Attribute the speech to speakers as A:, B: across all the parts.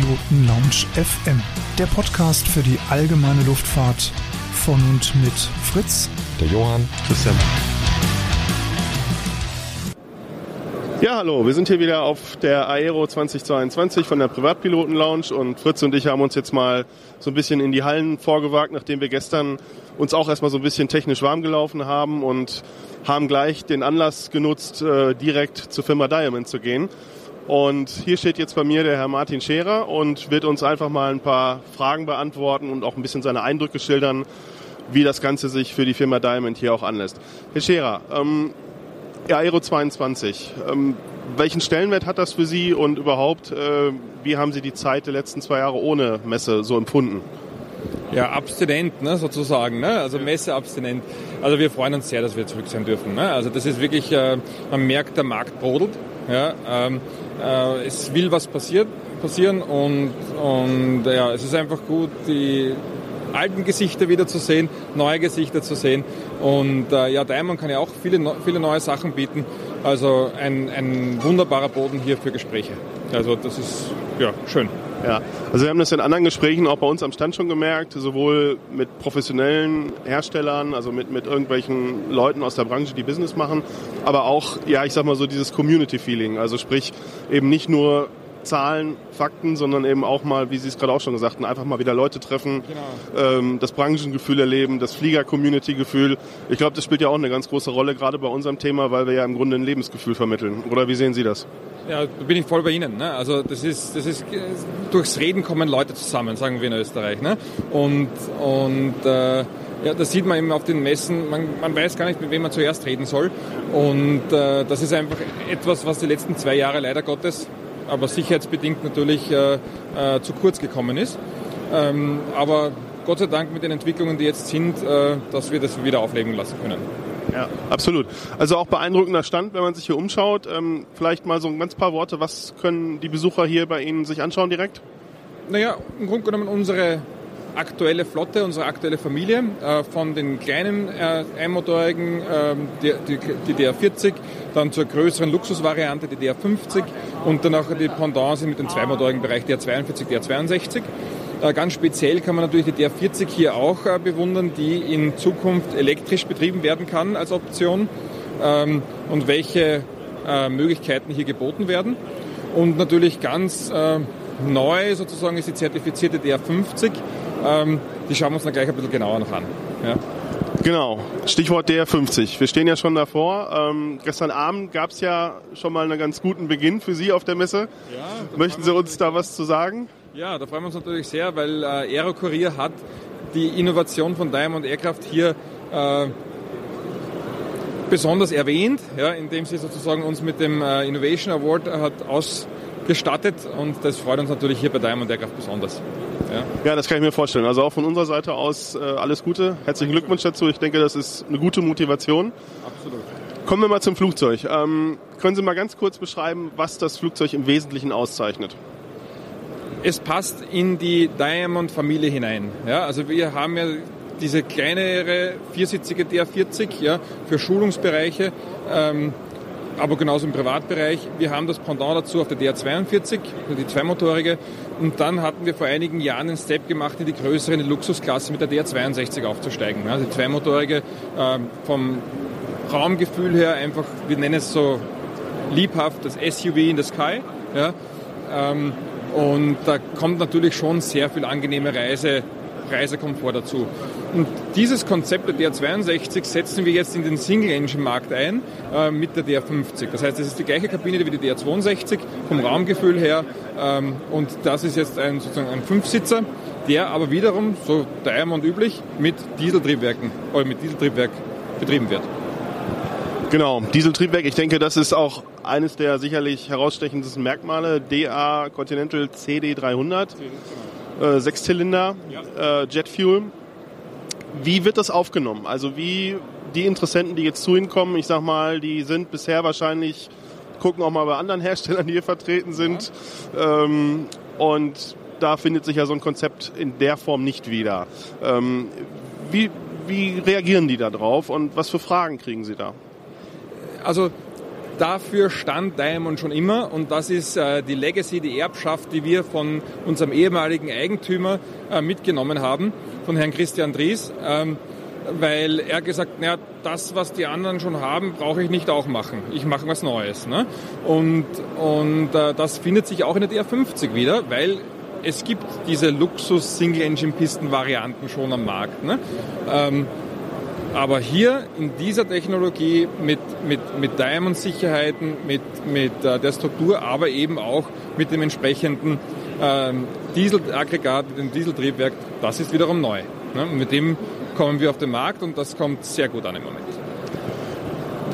A: Privatpiloten Lounge FM, der Podcast für die allgemeine Luftfahrt von und mit Fritz,
B: der Johann,
C: Christian. Ja, hallo, wir sind hier wieder auf der Aero 2022 von der Privatpiloten Lounge und Fritz und ich haben uns jetzt mal so ein bisschen in die Hallen vorgewagt, nachdem wir gestern uns auch erstmal so ein bisschen technisch warm gelaufen haben und haben gleich den Anlass genutzt, äh, direkt zur Firma Diamond zu gehen. Und hier steht jetzt bei mir der Herr Martin Scherer und wird uns einfach mal ein paar Fragen beantworten und auch ein bisschen seine Eindrücke schildern, wie das Ganze sich für die Firma Diamond hier auch anlässt. Herr Scherer, ähm, Aero 22, ähm, welchen Stellenwert hat das für Sie und überhaupt, äh, wie haben Sie die Zeit der letzten zwei Jahre ohne Messe so empfunden?
B: Ja, abstinent, ne, sozusagen, ne? also Messeabstinent. Also wir freuen uns sehr, dass wir zurück sein dürfen. Ne? Also das ist wirklich, äh, man merkt, der Markt brodelt. Ja? Ähm, äh, es will was passiert, passieren und, und ja, es ist einfach gut, die alten Gesichter wieder zu sehen, neue Gesichter zu sehen. Und äh, ja, Diamond kann ja auch viele, viele neue Sachen bieten. Also ein, ein wunderbarer Boden hier für Gespräche. Also das ist ja schön.
C: Ja, also wir haben das in anderen Gesprächen auch bei uns am Stand schon gemerkt, sowohl mit professionellen Herstellern, also mit, mit irgendwelchen Leuten aus der Branche, die Business machen, aber auch, ja, ich sag mal so dieses Community-Feeling. Also sprich, eben nicht nur Zahlen, Fakten, sondern eben auch mal, wie Sie es gerade auch schon gesagt haben, einfach mal wieder Leute treffen, genau. ähm, das Branchengefühl erleben, das Flieger-Community-Gefühl. Ich glaube, das spielt ja auch eine ganz große Rolle, gerade bei unserem Thema, weil wir ja im Grunde ein Lebensgefühl vermitteln. Oder wie sehen Sie das?
B: Ja, da bin ich voll bei Ihnen. Ne? Also das ist, das ist, durchs Reden kommen Leute zusammen, sagen wir in Österreich. Ne? Und, und äh, ja, das sieht man eben auf den Messen. Man, man weiß gar nicht, mit wem man zuerst reden soll. Und äh, das ist einfach etwas, was die letzten zwei Jahre leider Gottes aber sicherheitsbedingt natürlich äh, äh, zu kurz gekommen ist. Ähm, aber Gott sei Dank mit den Entwicklungen, die jetzt sind, äh, dass wir das wieder aufleben lassen können.
C: Ja, absolut. Also auch beeindruckender Stand, wenn man sich hier umschaut. Ähm, vielleicht mal so ein ganz paar Worte. Was können die Besucher hier bei Ihnen sich anschauen direkt?
B: Naja, im Grunde genommen unsere aktuelle Flotte, unsere aktuelle Familie äh, von den kleinen äh, einmotorigen, äh, die, die, die, DR40, dann zur größeren Luxusvariante, die DR50 und dann auch die Pendants mit dem zweimotorigen Bereich DR42, DR62. Äh, ganz speziell kann man natürlich die DR40 hier auch äh, bewundern, die in Zukunft elektrisch betrieben werden kann als Option ähm, und welche äh, Möglichkeiten hier geboten werden. Und natürlich ganz neu sozusagen ist die zertifizierte DR50, ähm, die schauen wir uns dann gleich ein bisschen genauer noch an. Ja.
C: Genau, Stichwort DR50. Wir stehen ja schon davor. Ähm, gestern Abend gab es ja schon mal einen ganz guten Beginn für Sie auf der Messe. Ja, Möchten Sie uns da was zu sagen?
B: Ja, da freuen wir uns natürlich sehr, weil äh, Aero Courier hat die Innovation von Diamond Aircraft hier äh, besonders erwähnt, ja, indem sie sozusagen uns mit dem äh, Innovation Award hat ausgestattet und das freut uns natürlich hier bei Diamond Aircraft besonders.
C: Ja. ja, das kann ich mir vorstellen. Also auch von unserer Seite aus äh, alles Gute. Herzlichen Glückwunsch dazu. Ich denke, das ist eine gute Motivation. Absolut. Kommen wir mal zum Flugzeug. Ähm, können Sie mal ganz kurz beschreiben, was das Flugzeug im Wesentlichen auszeichnet?
B: Es passt in die Diamond-Familie hinein. Ja, also wir haben ja diese kleinere viersitzige DR40 ja, für Schulungsbereiche. Ähm, aber genauso im Privatbereich. Wir haben das Pendant dazu auf der DR42, die zweimotorige. Und dann hatten wir vor einigen Jahren einen Step gemacht in die größere, in die Luxusklasse mit der DR62 aufzusteigen. Also die zweimotorige äh, vom Raumgefühl her einfach, wir nennen es so liebhaft das SUV in the Sky. Ja? Ähm, und da kommt natürlich schon sehr viel angenehme Reise Reisekomfort dazu. Und dieses Konzept der DR62 setzen wir jetzt in den Single-Engine-Markt ein äh, mit der DR50. Das heißt, es ist die gleiche Kabine wie die DR62 vom Raumgefühl her ähm, und das ist jetzt ein, sozusagen ein Fünfsitzer, der aber wiederum, so Diamond üblich, mit Dieseltriebwerken oder mit Dieseltriebwerk betrieben wird.
C: Genau, Dieseltriebwerk, ich denke, das ist auch eines der sicherlich herausstechendsten Merkmale. DA Continental CD300 äh, Sechszylinder, äh, Jetfuel. Wie wird das aufgenommen? Also wie die Interessenten, die jetzt zu Ihnen kommen, ich sag mal, die sind bisher wahrscheinlich, gucken auch mal bei anderen Herstellern, die hier vertreten sind. Ja. Ähm, und da findet sich ja so ein Konzept in der Form nicht wieder. Ähm, wie, wie reagieren die da drauf und was für Fragen kriegen Sie da?
B: Also dafür stand Diamond schon immer und das ist äh, die Legacy, die Erbschaft, die wir von unserem ehemaligen Eigentümer äh, mitgenommen haben, von Herrn Christian Dries. Ähm, weil er gesagt, naja, das, was die anderen schon haben, brauche ich nicht auch machen. Ich mache was Neues. Ne? Und, und äh, das findet sich auch in der DR50 wieder, weil es gibt diese Luxus-Single-Engine-Pisten-Varianten schon am Markt. Ne? Ähm, aber hier in dieser Technologie mit, mit, mit Diamond-Sicherheiten, mit, mit äh, der Struktur, aber eben auch mit dem entsprechenden ähm, Dieselaggregat, mit dem Dieseltriebwerk, das ist wiederum neu. Ne? Mit dem kommen wir auf den Markt und das kommt sehr gut an im Moment.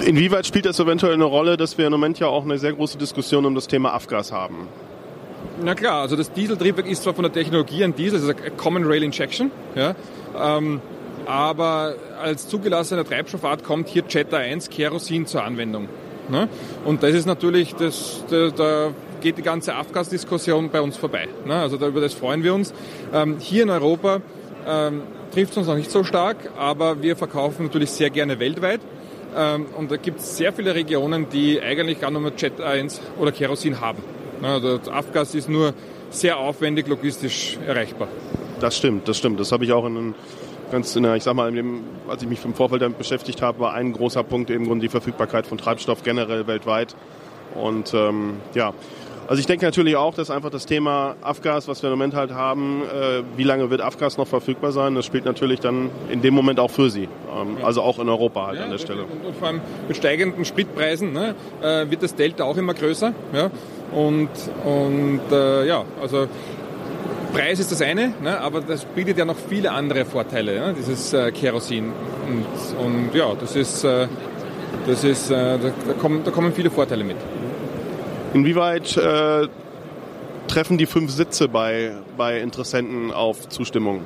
C: Inwieweit spielt das eventuell eine Rolle, dass wir im Moment ja auch eine sehr große Diskussion um das Thema Afgas haben?
B: Na klar, also das Dieseltriebwerk ist zwar von der Technologie ein Diesel, das ist eine Common Rail Injection, ja, ähm, aber als zugelassener Treibstoffart kommt hier Jetta 1 Kerosin zur Anwendung. Ne? Und das ist natürlich, das, da, da geht die ganze Afgas-Diskussion bei uns vorbei. Ne? Also da, über das freuen wir uns. Ähm, hier in Europa ähm, trifft es uns noch nicht so stark, aber wir verkaufen natürlich sehr gerne weltweit. Ähm, und da gibt es sehr viele Regionen, die eigentlich gar nur Jet 1 oder Kerosin haben. Also Afgas ist nur sehr aufwendig logistisch erreichbar.
C: Das stimmt, das stimmt. Das habe ich auch in, ganz in der, ich sag mal, dem, als ich mich im Vorfeld damit beschäftigt habe, war ein großer Punkt eben die Verfügbarkeit von Treibstoff generell weltweit. Und ähm, ja, also ich denke natürlich auch, dass einfach das Thema Afgas, was wir im Moment halt haben, äh, wie lange wird Afgas noch verfügbar sein, das spielt natürlich dann in dem Moment auch für sie. Ähm, also auch in Europa halt ja, an der Stelle.
B: Und, und, vor allem mit steigenden Spritpreisen ne, äh, wird das Delta auch immer größer. Ja? Und, und äh, ja, also Preis ist das eine, ne, aber das bietet ja noch viele andere Vorteile, ne, dieses äh, Kerosin. Und, und, ja, das ist, äh, das ist äh, da, kommen, da kommen viele Vorteile mit.
C: Inwieweit äh, treffen die fünf Sitze bei, bei Interessenten auf Zustimmung?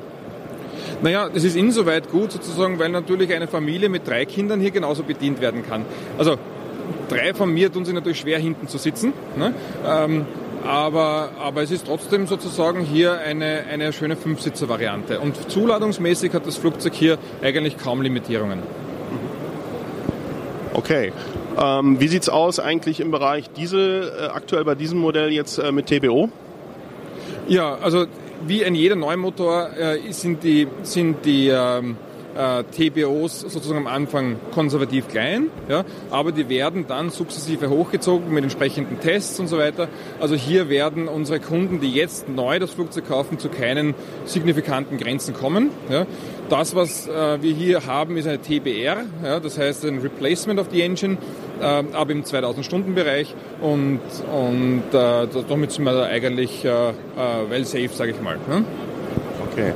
B: Naja, das ist insoweit gut sozusagen, weil natürlich eine Familie mit drei Kindern hier genauso bedient werden kann. Also drei von mir tun sich natürlich schwer hinten zu sitzen. Ne? Ähm, aber, aber es ist trotzdem sozusagen hier eine, eine schöne Fünfsitzer-Variante. Und zuladungsmäßig hat das Flugzeug hier eigentlich kaum Limitierungen.
C: Okay. Ähm, wie sieht es aus eigentlich im Bereich Diesel, äh, aktuell bei diesem Modell jetzt äh, mit TBO?
B: Ja, also wie in jeder Neumotor äh, sind die, sind die ähm, äh, TBOs sozusagen am Anfang konservativ klein, ja, aber die werden dann sukzessive hochgezogen mit entsprechenden Tests und so weiter. Also hier werden unsere Kunden, die jetzt neu das Flugzeug kaufen, zu keinen signifikanten Grenzen kommen. Ja. Das, was äh, wir hier haben, ist eine TBR, ja, das heißt ein Replacement of the Engine, äh, aber im 2000-Stunden-Bereich und, und äh, damit sind wir da eigentlich äh, äh, well safe, sage ich mal. Ne?
C: Okay.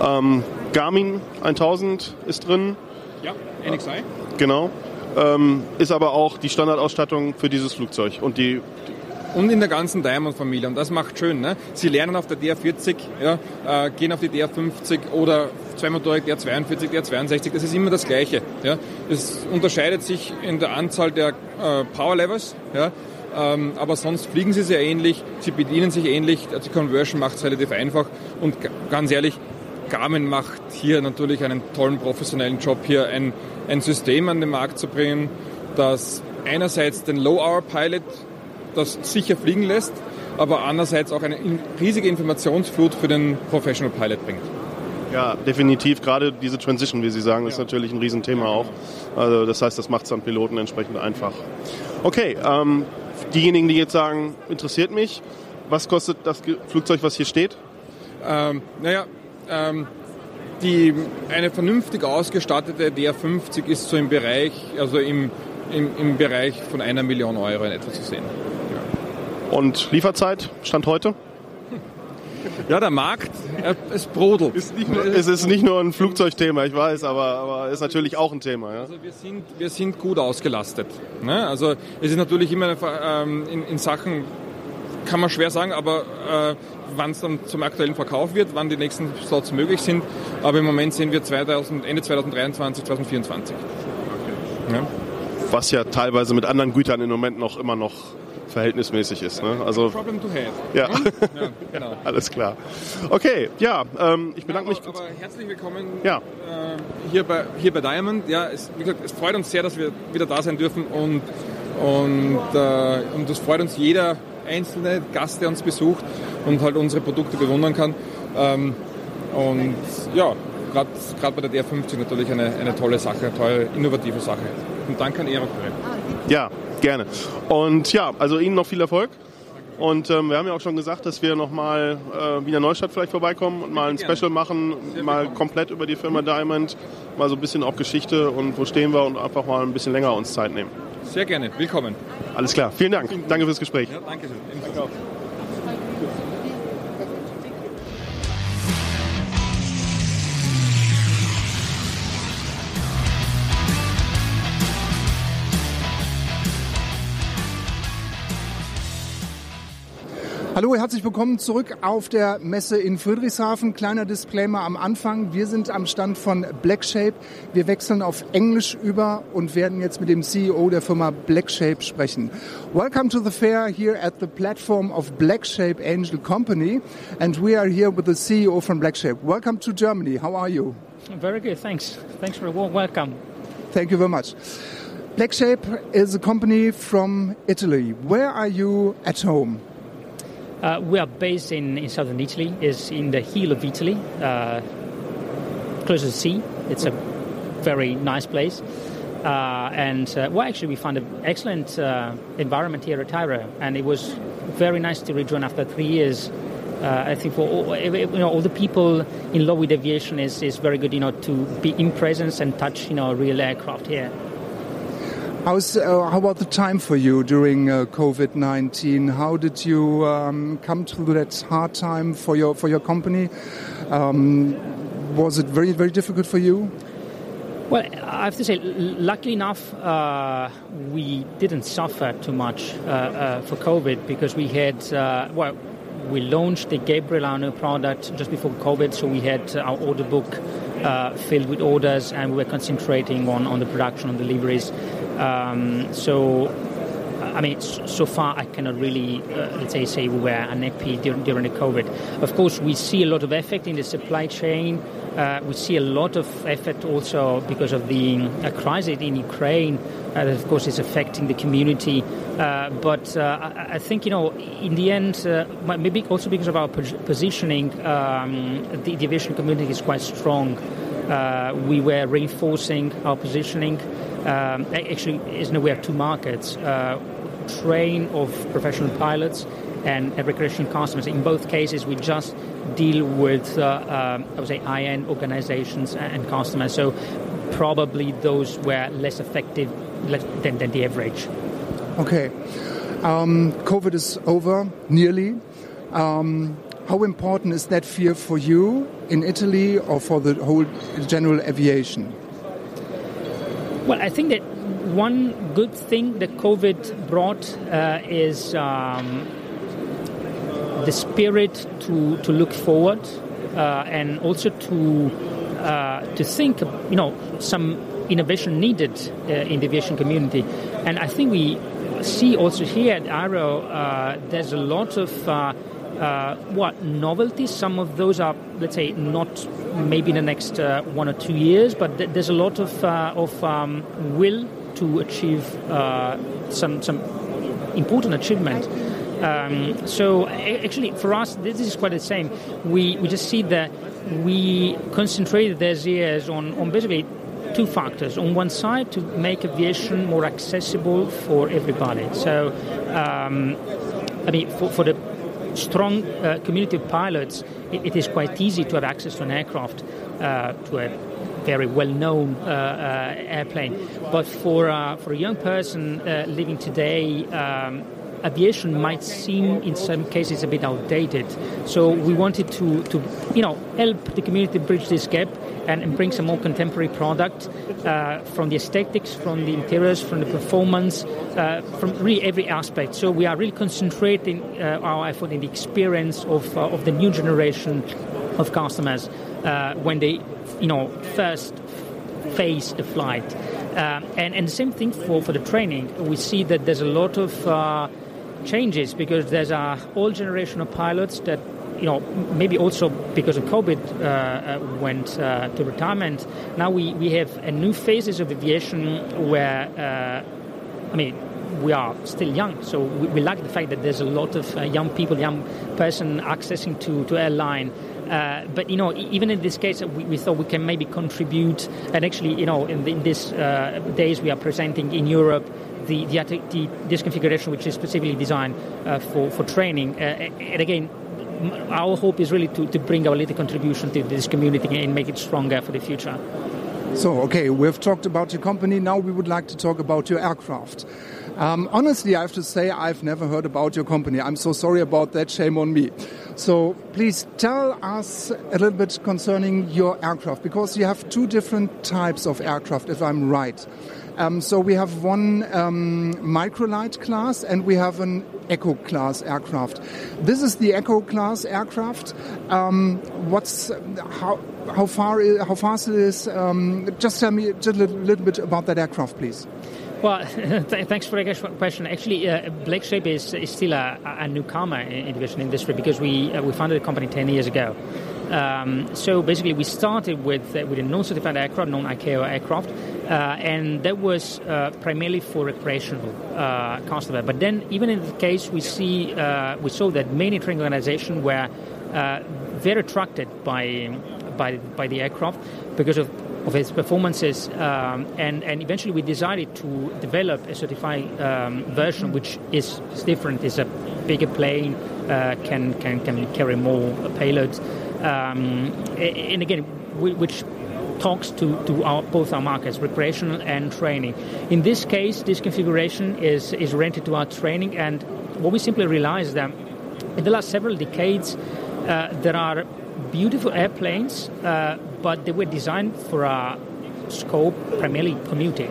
C: Ähm, Garmin 1000 ist drin.
B: Ja, NXI.
C: Genau. Ähm, ist aber auch die Standardausstattung für dieses Flugzeug und die
B: und in der ganzen Diamond-Familie. Und das macht schön. Ne? Sie lernen auf der DR40, ja, äh, gehen auf die DR50 oder zweimotorig DR42, DR62. Das ist immer das Gleiche. Ja? Es unterscheidet sich in der Anzahl der äh, Power Levels. Ja? Ähm, aber sonst fliegen sie sehr ähnlich, sie bedienen sich ähnlich, die Conversion macht es relativ einfach und ganz ehrlich, Garmin macht hier natürlich einen tollen professionellen Job, hier ein, ein System an den Markt zu bringen, das einerseits den Low-Hour-Pilot das sicher fliegen lässt, aber andererseits auch eine riesige Informationsflut für den Professional Pilot bringt.
C: Ja, definitiv. Gerade diese Transition, wie Sie sagen, ist ja. natürlich ein Riesenthema auch. Also das heißt, das macht es an Piloten entsprechend einfach. Okay, ähm, diejenigen, die jetzt sagen, interessiert mich, was kostet das Flugzeug, was hier steht?
B: Ähm, naja, ähm, die, eine vernünftig ausgestattete DR50 ist so im Bereich, also im, im, im Bereich von einer Million Euro in etwa zu sehen.
C: Ja. Und Lieferzeit, Stand heute?
B: Ja, der Markt, es brodelt.
C: Ist nur, es ist nicht nur ein Flugzeugthema, ich weiß, aber, aber ist natürlich auch ein Thema. Ja?
B: Also wir sind, wir sind gut ausgelastet. Ne? Also es ist natürlich immer ähm, in, in Sachen kann man schwer sagen, aber äh, wann es dann zum aktuellen Verkauf wird, wann die nächsten Slots möglich sind. Aber im Moment sind wir 2000, Ende 2023, 2024.
C: Okay. Ja. Was ja teilweise mit anderen Gütern im Moment noch immer noch verhältnismäßig ist. Ne? Also,
B: Problem to have.
C: Ja. Hm? ja genau. Alles klar. Okay, ja, ähm, ich bedanke
B: ja,
C: aber,
B: mich. Aber herzlich willkommen
C: ja.
B: äh, hier, bei, hier bei Diamond. Ja, es, wie gesagt, es freut uns sehr, dass wir wieder da sein dürfen und Und, äh, und das freut uns jeder einzelne Gast, der uns besucht und halt unsere Produkte bewundern kann. Ähm, und ja, gerade bei der DR50 natürlich eine, eine tolle Sache, eine tolle, innovative Sache. Und danke an Erok.
C: Ja, gerne. Und ja, also Ihnen noch viel Erfolg. Und ähm, wir haben ja auch schon gesagt, dass wir nochmal äh, Wiener Neustadt vielleicht vorbeikommen und mal ein Special machen, mal komplett über die Firma Diamond, mal so ein bisschen auch Geschichte und wo stehen wir und einfach mal ein bisschen länger uns Zeit nehmen.
B: Sehr gerne, willkommen.
C: Alles klar, vielen Dank. Danke fürs Gespräch.
B: Ja, danke schön.
A: Hallo, herzlich willkommen zurück auf der Messe in Friedrichshafen. Kleiner Disclaimer am Anfang. Wir sind am Stand von Blackshape. Wir wechseln auf Englisch über und werden jetzt mit dem CEO der Firma Blackshape sprechen. Welcome to the fair here at the platform of Blackshape Angel Company. And we are here with the CEO from Blackshape. Welcome to Germany. How are you?
D: Very good, thanks. Thanks for a warm welcome.
A: Thank you very much. Blackshape is a company from Italy. Where are you at home?
D: Uh, we are based in, in southern Italy, is in the heel of Italy, uh, close to the sea. It's a very nice place. Uh, and uh, well, actually, we found an excellent uh, environment here at Tyro, and it was very nice to rejoin after three years. Uh, I think for all, you know, all the people in love with aviation is, is very good, you know, to be in presence and touch, you know, real aircraft here.
A: How's, uh, how about the time for you during uh, COVID nineteen? How did you um, come through that hard time for your for your company? Um, was it very very difficult for you?
D: Well, I have to say, luckily enough, uh, we didn't suffer too much uh, uh, for COVID because we had uh, well. We launched the Gabriel, our new product, just before COVID, so we had our order book filled with orders, and we were concentrating on, on the production and deliveries. Um, so, I mean, so far I cannot really, uh, let's say, say we were unhappy during, during the COVID. Of course, we see a lot of effect in the supply chain. Uh, we see a lot of effort also because of the uh, crisis in Ukraine. Uh, that, of course, is affecting the community. Uh, but uh, I, I, think, you know, in the end, maybe also because of our positioning, um, the, the aviation community is quite strong. we were reinforcing our positioning um, actually is we have two markets uh, train of professional pilots and recreational customers. In both cases, we just deal with, uh, um, I would say, high-end organizations and customers. So probably those were less effective than, than the average.
A: Okay. Um, COVID is over, nearly. Um, how important is that fear for you in Italy or for the whole general aviation?
D: Well, I think that one good thing that COVID brought uh, is um, the spirit to, to look forward uh, and also to uh, to think, you know, some innovation needed uh, in the aviation community. And I think we see also here at Aero, uh, there's a lot of uh, what novelties. Some of those are, let's say, not maybe in the next uh, one or two years, but th- there's a lot of uh, of um, will to achieve uh, some some important achievement. Um, so actually, for us, this is quite the same. We we just see that we concentrated these years on on basically two factors. On one side, to make aviation more accessible for everybody. So, um, I mean, for, for the strong uh, community of pilots, it, it is quite easy to have access to an aircraft, uh, to a very well-known uh, uh airplane. But for for a young person living today. Um, aviation might seem in some cases a bit outdated. So we wanted to, to you know, help the community bridge this gap and, bring some more contemporary product uh, from the aesthetics, from the interiors, from the performance, uh, from really every aspect. So we are really concentrating uh, our effort in the experience of, uh, of the new generation of customers uh, when they, you know, first face the flight. Uh, and, and the same thing for, for the training. We see that there's a lot of changes because there's a whole generation of pilots that you know, maybe also because of COVID uh, uh, went uh, to retirement. Now we, we have a new phases of aviation where, uh, I mean, we are still young, so we, we, like the fact that there's a lot of uh, young people, young person accessing to, to airline. Uh, but you know, even in this case, we, we, thought we can maybe contribute. And actually, you know, in, the, in these days we are presenting in Europe the, the, the, this configuration, which is specifically designed uh, for for training. Uh, and again, our hope is really to, to bring our little contribution to this community and make it stronger for the future.
A: So, okay, we've talked about your company. Now we would like to talk about your aircraft. Um, honestly, I have to say I've never heard about your company. I'm so sorry about that. Shame on me. So please tell us a little bit concerning your aircraft because you have two different types of aircraft, if I'm right. Um, so we have one um, microlight class and we have an Echo class aircraft. This is the Echo class aircraft. Um, what's how how far how fast it is? Um, just tell me just a little, little bit about that aircraft, please.
D: Well, th- thanks for the question. Actually, uh, BlackShape is, is still a, a newcomer in aviation industry because we uh, we founded the company 10 years ago. Um, so basically, we started with uh, with a non-certified aircraft, non-ICAO aircraft, uh, and that was uh, primarily for recreational uh, customer. But then, even in the case, we see uh, we saw that many training organizations were uh, very attracted by by by the aircraft because of of its performances, um, and and eventually we decided to develop a certified um, version, which is, is different. It's a bigger plane, uh, can can can carry more payloads, um, and again, which talks to, to our, both our markets, recreational and training. In this case, this configuration is, is rented to our training, and what we simply realized that in the last several decades, uh, there are beautiful airplanes, uh, but they were designed for a scope primarily commuting.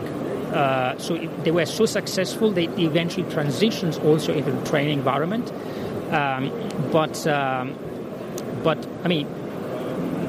D: Uh, so they were so successful they eventually transitions also into the training environment. Um, but um, but I mean,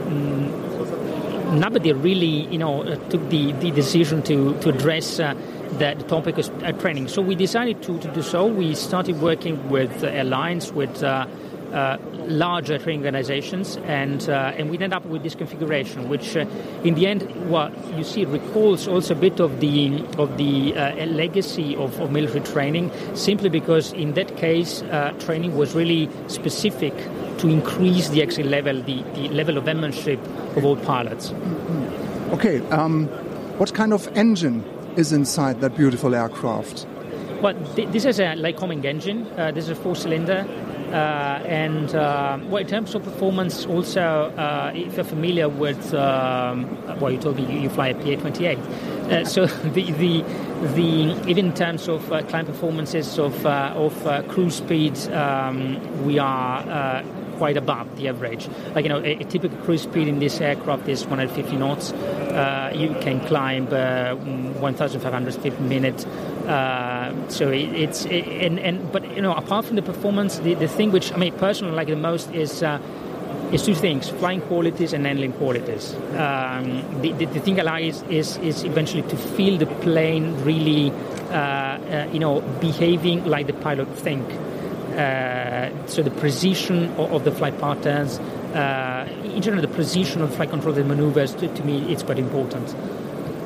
D: mm, nobody really you know uh, took the, the decision to to address. Uh, the, topic of training. So we decided to, to do so. We started working with airlines, with uh, uh, larger training organizations, and uh, and we end up with this configuration, which uh, in the end, what you see recalls also a bit of the of the uh, legacy of, of, military training, simply because in that case, uh, training was really specific to increase the actual level, the, the level of airmanship of all pilots.
A: Okay, um, what kind of engine is inside that beautiful aircraft?
D: Well, th- this is a Lycoming engine. Uh, this is a four-cylinder. Uh, and uh, well, in terms of performance, also, uh, if you're familiar with, um, well, you told me you, you fly a PA-28. Uh, so the, the, the, even in terms of uh, climb performances of, uh, of cruise speed, um, we are quite above the average. Like, you know, a, a, typical cruise speed in this aircraft is 150 knots. Uh, you can climb uh, 1,500 feet per minute. Uh, so it, it's, it, and, and, but, you know, apart from the performance, the, the thing which I mean, personally like the most is uh, is two things: flying qualities and handling qualities. Um, the, the, the, thing I like is, is, is eventually to feel the plane really, uh, uh, you know, behaving like the pilot think. Uh, so the precision of, of the flight patterns, uh, in general, the precision of flight control and maneuvers, to, to me, it's quite important.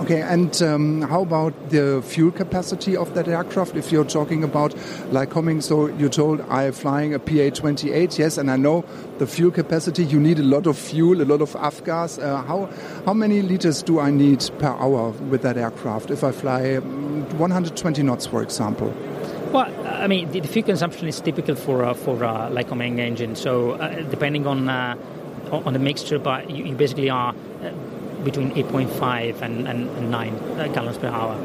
A: Okay, and um, how about the fuel capacity of that aircraft? If you're talking about Lycoming, so you told I'm flying a PA-28, yes, and I know the fuel capacity. You need a lot of fuel, a lot of avgas. Uh, how how many liters do I need per hour with that aircraft if I fly um, 120 knots, for example?
D: Well, I mean, the, fuel consumption is typical for uh, for uh, Lycoming engine. So uh, depending on uh, on the mixture, but you, you basically are uh, between 8.5 and, and, and 9 uh, gallons per hour.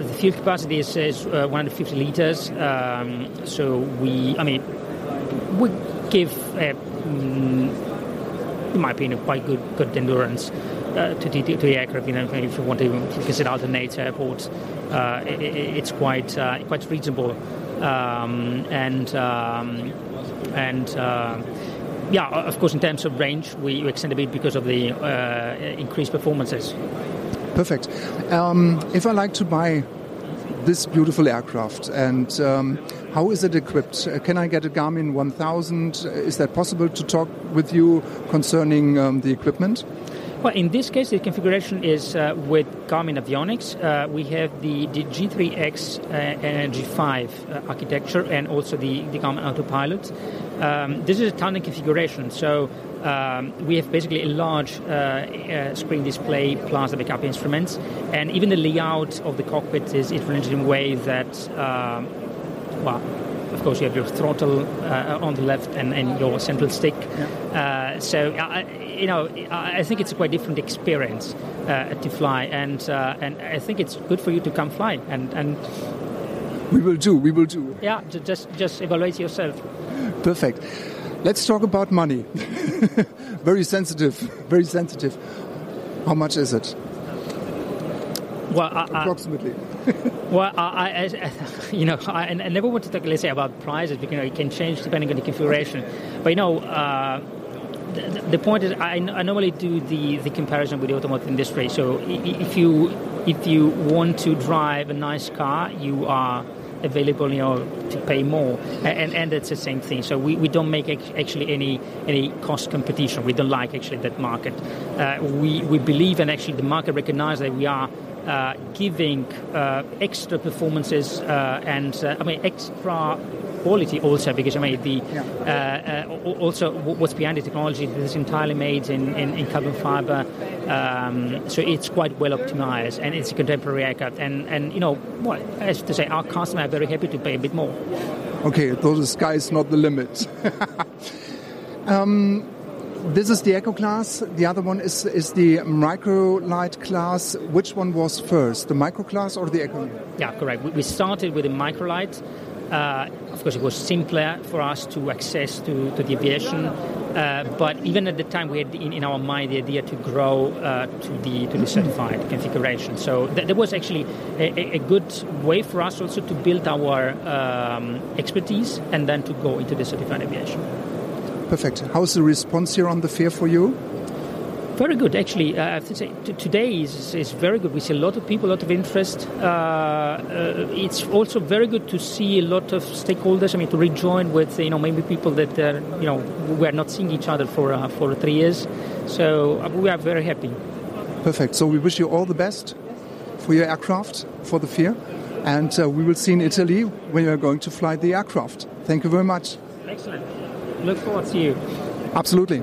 D: The fuel capacity is, is 150 liters. Um, so we, I mean, we give, mm, in my opinion, quite good good endurance. Uh, to, the, to the aircraft. You know, if you want to visit alternate airports, uh, it, it's quite uh, quite reasonable, um, and um, and yeah, of course, in terms of range, we extend a bit because of the increased performances.
A: Perfect. Um, if I like to buy this beautiful aircraft and um, how is it equipped? Uh, can I get a Garmin 1000? Is that possible to talk with you concerning um, the equipment?
D: Well, in this case, the configuration is uh, with Garmin Avionics. Uh, we have the, the G3X uh, and G5 uh, architecture and also the, the Garmin Autopilot. Um, this is a tandem configuration, so um, we have basically a large uh, uh, screen display plus the backup instruments, and even the layout of the cockpit is influenced in a way that, um, well, of course, you have your throttle uh, on the left and, and your central stick. Yeah. Uh, so, uh, you know, I think it's a quite different experience uh, to fly, and and I think it's good for you to come fly and and.
A: We will do. We will do.
D: Yeah, just just evaluate yourself.
A: Perfect. Let's talk about money. very sensitive. Very sensitive. How much is it?
D: Well, I,
A: approximately.
D: well, I, I, you know, I, I, never want to talk, let's say, about prices because you know, it can change depending on the configuration. But you know, uh, the, the, point is, I, I, normally do the, the comparison with the automotive industry. So if you if you want to drive a nice car, you are available, you know, to pay more, and and it's the same thing. So we, we don't make actually any any cost competition. We don't like actually that market. Uh, we we believe, and actually the market recognizes that we are giving uh, extra performances uh, and uh, I mean extra quality also because I mean the yeah. Uh, also what's behind the technology this is entirely made in, in, in carbon fiber um, so it's quite well optimized and it's a contemporary aircraft. And and you know what as to say our customers are very happy to pay a bit more.
A: Okay so the sky is not the limit. Um, this is the Eco class. The other one is is the Microlight class. Which one was first, the Micro class or the Eco?
D: Yeah, correct. We started with the Microlight. Uh, of course, it was simpler for us to access to, to the aviation. Uh, but even at the time, we had in, in our mind the idea to grow uh, to the to the certified configuration. So th- there was actually a, a, good way for us also to build our um, expertise and then to go into the certified aviation.
A: Perfect. How's the response here on the fair for you?
D: Very good, actually. Uh, I have to say, t- today is, is very good. We see a lot of people, a lot of interest. Uh, uh, it's also very good to see a lot of stakeholders. I mean, to rejoin with you know maybe people that uh, you know we are not seeing each other for uh, for three years. So uh, we are very happy.
A: Perfect. So we wish you all the best for your aircraft for the fair, and we will see in Italy when you are going to fly the aircraft. Thank you very much.
D: Excellent look forward to you.
A: Absolutely.